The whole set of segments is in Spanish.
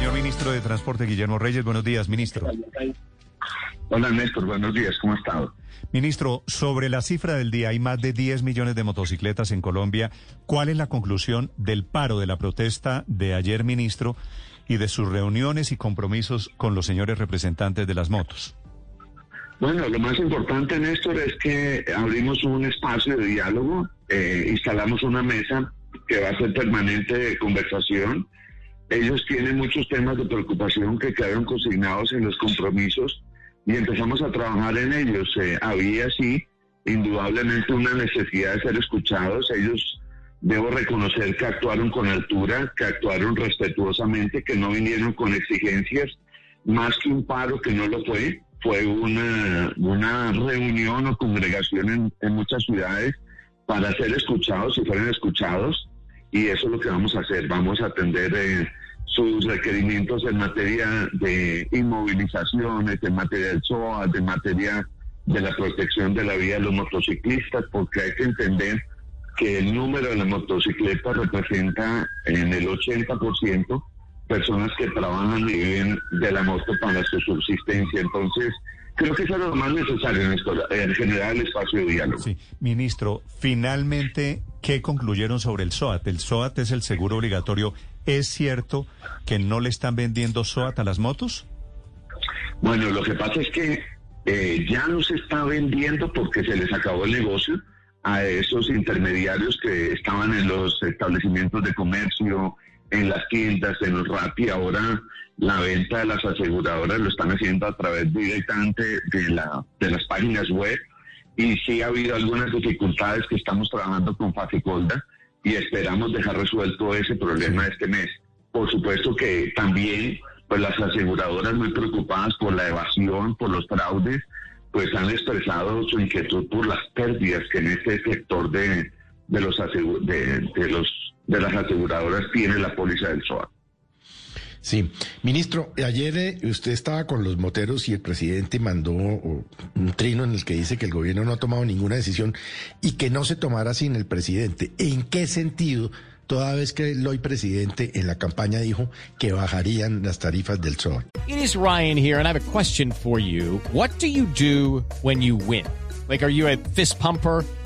Señor ministro de Transporte, Guillermo Reyes, buenos días, ministro. Hola Néstor, buenos días, ¿cómo ha estado? Ministro, sobre la cifra del día, hay más de 10 millones de motocicletas en Colombia. ¿Cuál es la conclusión del paro de la protesta de ayer, ministro, y de sus reuniones y compromisos con los señores representantes de las motos? Bueno, lo más importante, Néstor, es que abrimos un espacio de diálogo, eh, instalamos una mesa que va a ser permanente de conversación. Ellos tienen muchos temas de preocupación que quedaron consignados en los compromisos y empezamos a trabajar en ellos. Eh, había, sí, indudablemente una necesidad de ser escuchados. Ellos, debo reconocer que actuaron con altura, que actuaron respetuosamente, que no vinieron con exigencias, más que un paro que no lo fue. Fue una, una reunión o congregación en, en muchas ciudades para ser escuchados y fueron escuchados. Y eso es lo que vamos a hacer. Vamos a atender eh, sus requerimientos en materia de inmovilizaciones, en materia del SOA, en materia de la protección de la vida de los motociclistas, porque hay que entender que el número de las motocicletas representa en el 80% personas que trabajan y viven de la moto para su subsistencia. Entonces, creo que eso es lo más necesario en esto, en general el espacio de diálogo. Sí, ministro, finalmente, ¿qué concluyeron sobre el SOAT? El SOAT es el seguro obligatorio. ¿Es cierto que no le están vendiendo SOAT a las motos? Bueno, lo que pasa es que eh, ya no se está vendiendo porque se les acabó el negocio a esos intermediarios que estaban en los establecimientos de comercio, en las tiendas, en los RAPI. Ahora la venta de las aseguradoras lo están haciendo a través directamente de, la, de las páginas web y sí ha habido algunas dificultades que estamos trabajando con Faficolda y esperamos dejar resuelto ese problema este mes. Por supuesto que también pues las aseguradoras muy preocupadas por la evasión, por los fraudes, pues han expresado su inquietud por las pérdidas que en este sector de, los de, de las aseguradoras tiene la póliza del SOA. Sí, ministro, ayer eh, usted estaba con los moteros y el presidente mandó un trino en el que dice que el gobierno no ha tomado ninguna decisión y que no se tomará sin el presidente. ¿En qué sentido? Toda vez que el hoy presidente en la campaña dijo que bajarían las tarifas del SOA. It is Ryan here and I have a question for you. What do you do when you win? Like, are you a fist pumper?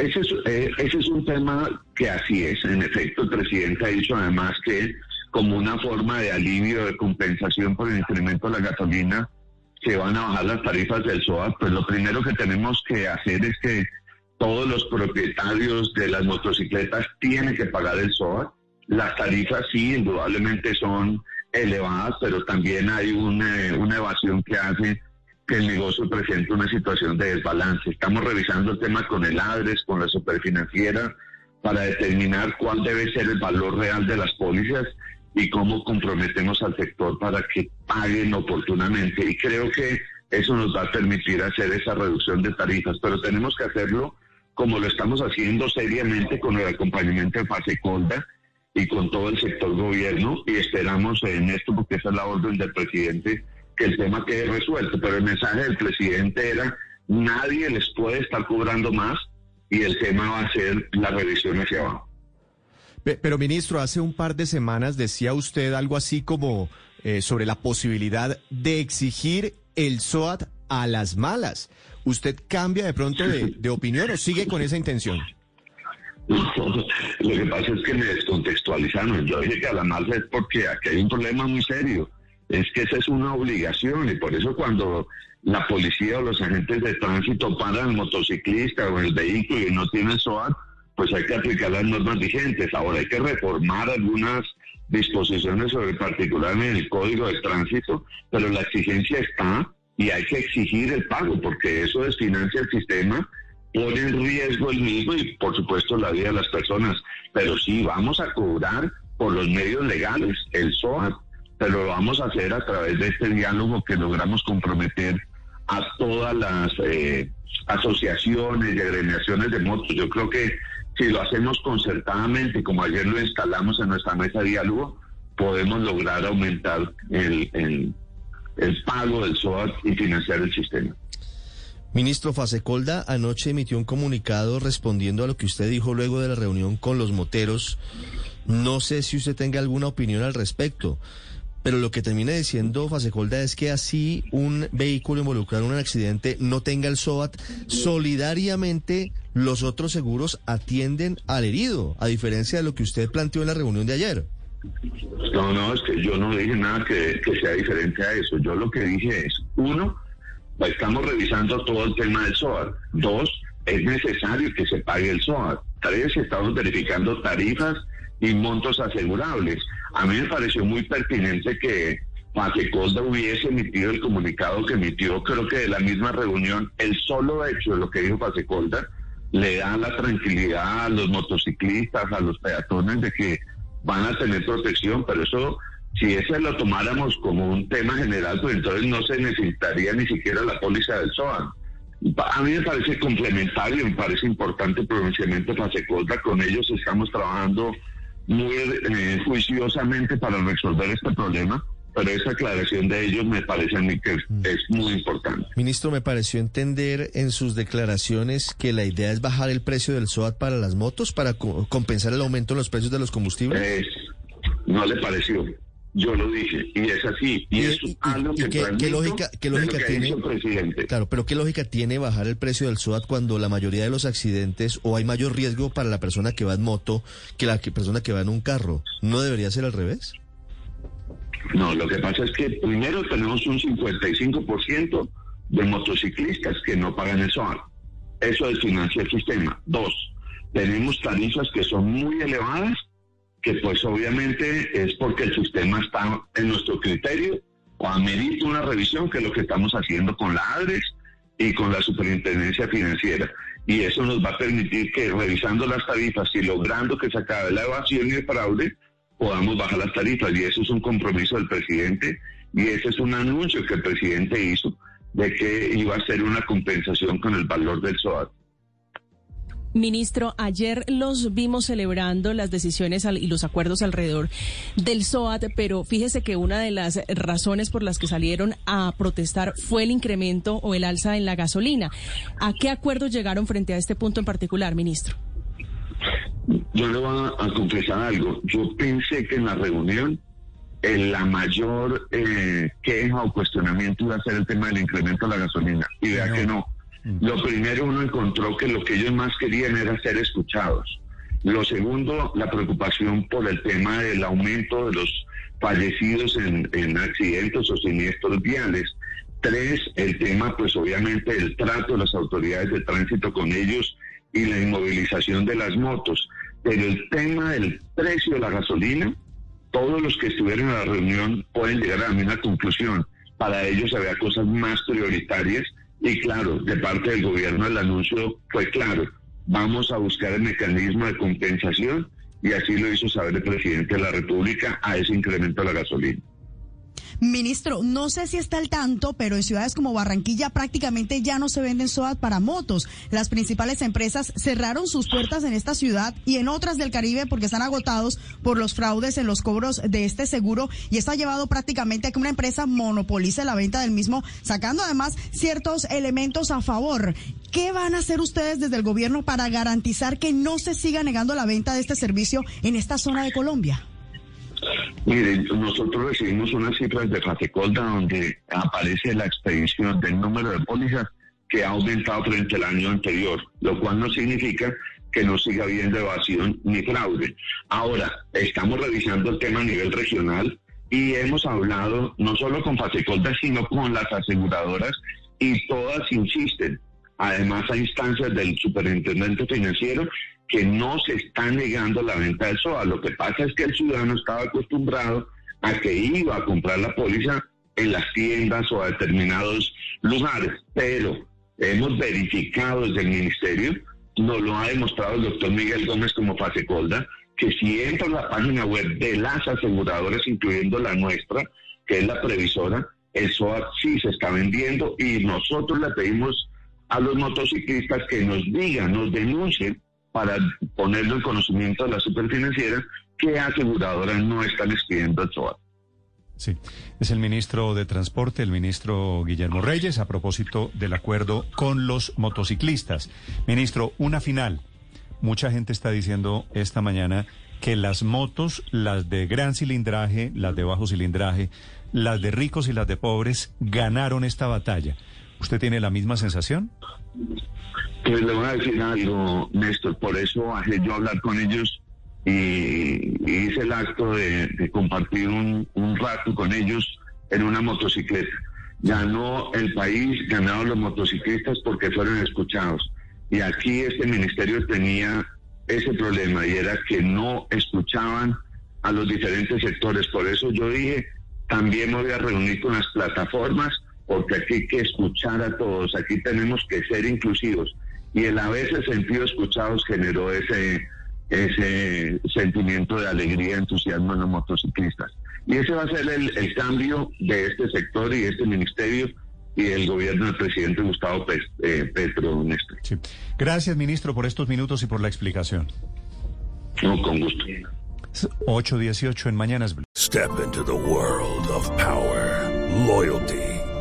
Ese es, eh, ese es un tema que así es. En efecto, el presidente ha dicho además que como una forma de alivio, de compensación por el incremento de la gasolina, se van a bajar las tarifas del SOA. Pues lo primero que tenemos que hacer es que todos los propietarios de las motocicletas tienen que pagar el SOA. Las tarifas sí, indudablemente son elevadas, pero también hay una, una evasión que hace que el negocio presenta una situación de desbalance. Estamos revisando el tema con el ADRES, con la superfinanciera, para determinar cuál debe ser el valor real de las pólizas y cómo comprometemos al sector para que paguen oportunamente. Y creo que eso nos va a permitir hacer esa reducción de tarifas, pero tenemos que hacerlo como lo estamos haciendo seriamente con el acompañamiento de Fasecolda y con todo el sector gobierno y esperamos en esto, porque esa es la orden del presidente, que el tema quede resuelto, pero el mensaje del presidente era nadie les puede estar cobrando más y el tema va a ser la revisión hacia abajo. Pero ministro, hace un par de semanas decía usted algo así como eh, sobre la posibilidad de exigir el SOAT a las malas. ¿Usted cambia de pronto de, de opinión o sigue con esa intención? Lo que pasa es que me descontextualizaron. Yo dije que a las malas es porque aquí hay un problema muy serio Es que esa es una obligación y por eso cuando la policía o los agentes de tránsito paran al motociclista o el vehículo y no tiene SOAT, pues hay que aplicar las normas vigentes. Ahora hay que reformar algunas disposiciones sobre particular en el código de tránsito, pero la exigencia está y hay que exigir el pago porque eso desfinancia el sistema, pone en riesgo el mismo y por supuesto la vida de las personas. Pero sí vamos a cobrar por los medios legales el SOAT, pero lo vamos a hacer a través de este diálogo que logramos comprometer a todas las eh, asociaciones y agremiaciones de motos. Yo creo que si lo hacemos concertadamente, como ayer lo instalamos en nuestra mesa de diálogo, podemos lograr aumentar el, el, pago del SOAT y financiar el sistema. Ministro Fasecolda anoche emitió un comunicado respondiendo a lo que usted dijo luego de la reunión con los moteros. No sé si usted tenga alguna opinión al respecto. Pero lo que termina diciendo Fasecolda es que así un vehículo involucrado en un accidente no tenga el SOAT, solidariamente los otros seguros atienden al herido, a diferencia de lo que usted planteó en la reunión de ayer. No, no, es que yo no dije nada que, que sea diferente a eso. Yo lo que dije es, uno, estamos revisando todo el tema del SOAT. Dos, es necesario que se pague el SOAT. Tres, estamos verificando tarifas y montos asegurables. A mí me pareció muy pertinente que Fasecolda hubiese emitido el comunicado que emitió, creo que de la misma reunión, el solo hecho de lo que dijo Fasecolda le da la tranquilidad a los motociclistas, a los peatones de que van a tener protección, pero eso, si ese lo tomáramos como un tema general, pues entonces no se necesitaría ni siquiera la póliza del SOAN. A mí me parece complementario, me parece importante el pronunciamiento de con ellos estamos trabajando muy eh, juiciosamente para resolver este problema, pero esa aclaración de ellos me parece a mí que es muy importante. Ministro, me pareció entender en sus declaraciones que la idea es bajar el precio del SOAT para las motos para co- compensar el aumento en los precios de los combustibles. Es- no le pareció. Yo lo dije, y es así. Y, es algo y que qué- lógica- qué que tiene? dicho el presidente. Claro, pero ¿qué lógica tiene bajar el precio del SOAT cuando la mayoría de los accidentes o hay mayor riesgo para la persona que va en moto que la que- persona que va en un carro? ¿No debería ser al revés? No, lo que pasa es que primero tenemos un 55% de motociclistas que no pagan el SOAT. Eso desfinancia el sistema. Dos, tenemos tarifas que son muy elevadas, que pues obviamente es porque el sistema está en nuestro criterio o amerita una revisión, que es lo que estamos haciendo con la ADRES y con la Superintendencia Financiera. Y eso nos va a permitir que revisando las tarifas y logrando que se acabe la evasión y el fraude, podamos bajar las tarifas. Y eso es un compromiso del presidente y ese es un anuncio que el presidente hizo de que iba a hacer una compensación con el valor del SOAT. Ministro, ayer los vimos celebrando las decisiones al- y los acuerdos alrededor del SOAT, pero fíjese que una de las razones por las que salieron a protestar fue el incremento o el alza en la gasolina. ¿A qué acuerdos llegaron frente a este punto en particular, ministro? Yo le voy a, a confesar algo. Yo pensé que en la reunión eh, la mayor eh, queja o cuestionamiento iba a ser el tema del incremento de la gasolina. Y vea que no. Lo primero uno encontró que lo que ellos más querían era ser escuchados. Lo segundo, la preocupación por el tema del aumento de los fallecidos en, en accidentes o siniestros viales. Tres, el tema, pues obviamente, el trato de las autoridades de tránsito con ellos y la inmovilización de las motos. Pero el tema del precio de la gasolina, todos los que estuvieron en la reunión pueden llegar a la misma conclusión. Para ellos había cosas más prioritarias y claro, de parte del gobierno el anuncio fue claro. Vamos a buscar el mecanismo de compensación y así lo hizo saber el presidente de la República a ese incremento de la gasolina. Ministro, no sé si está al tanto, pero en ciudades como Barranquilla prácticamente ya no se venden SOAT para motos. Las principales empresas cerraron sus puertas en esta ciudad y en otras del Caribe porque están agotados por los fraudes en los cobros de este seguro y esto ha llevado prácticamente a que una empresa monopolice la venta del mismo, sacando además ciertos elementos a favor. ¿Qué van a hacer ustedes desde el gobierno para garantizar que no se siga negando la venta de este servicio en esta zona de Colombia? Miren, nosotros recibimos unas cifras de Fasecolda donde aparece la expedición del número de pólizas que ha aumentado frente al año anterior, lo cual no significa que no siga habiendo evasión ni fraude. Ahora, estamos revisando el tema a nivel regional y hemos hablado no solo con Fasecolda, sino con las aseguradoras y todas insisten, además a instancias del superintendente financiero, que no se está negando la venta del SOA. Lo que pasa es que el ciudadano estaba acostumbrado a que iba a comprar la póliza en las tiendas o a determinados lugares, pero hemos verificado desde el ministerio, nos lo ha demostrado el doctor Miguel Gómez como Fasecolda, que si entra a la página web de las aseguradoras, incluyendo la nuestra, que es la previsora, el SOAT sí se está vendiendo y nosotros le pedimos a los motociclistas que nos digan, nos denuncien para ponerlo en conocimiento de la superfinanciera que aseguradoras no están expidiendo el SOAT. Sí, es el ministro de Transporte, el ministro Guillermo Reyes, a propósito del acuerdo con los motociclistas. Ministro, una final. Mucha gente está diciendo esta mañana que las motos, las de gran cilindraje, las de bajo cilindraje, las de ricos y las de pobres, ganaron esta batalla. ¿Usted tiene la misma sensación? Pues le voy a decir algo, Néstor, por eso yo hablar con ellos y, hice el acto de, compartir un, un, rato con ellos en una motocicleta. Ganó el país, ganaron los motociclistas porque fueron escuchados. Y aquí este ministerio tenía ese problema y era que no escuchaban a los diferentes sectores. Por eso yo dije, también me voy a reunir con las plataformas porque aquí hay que escuchar a todos, aquí tenemos que ser inclusivos. Y el haberse sentido escuchados generó ese ese sentimiento de alegría, entusiasmo en los motociclistas. Y ese va a ser el, cambio de este sector y este ministerio y el gobierno del presidente Gustavo eh, Petro, Néstor. Gracias, ministro, por estos minutos y por la explicación. No, con gusto. 8.18 en Mañanas. Step into the world of power, loyalty.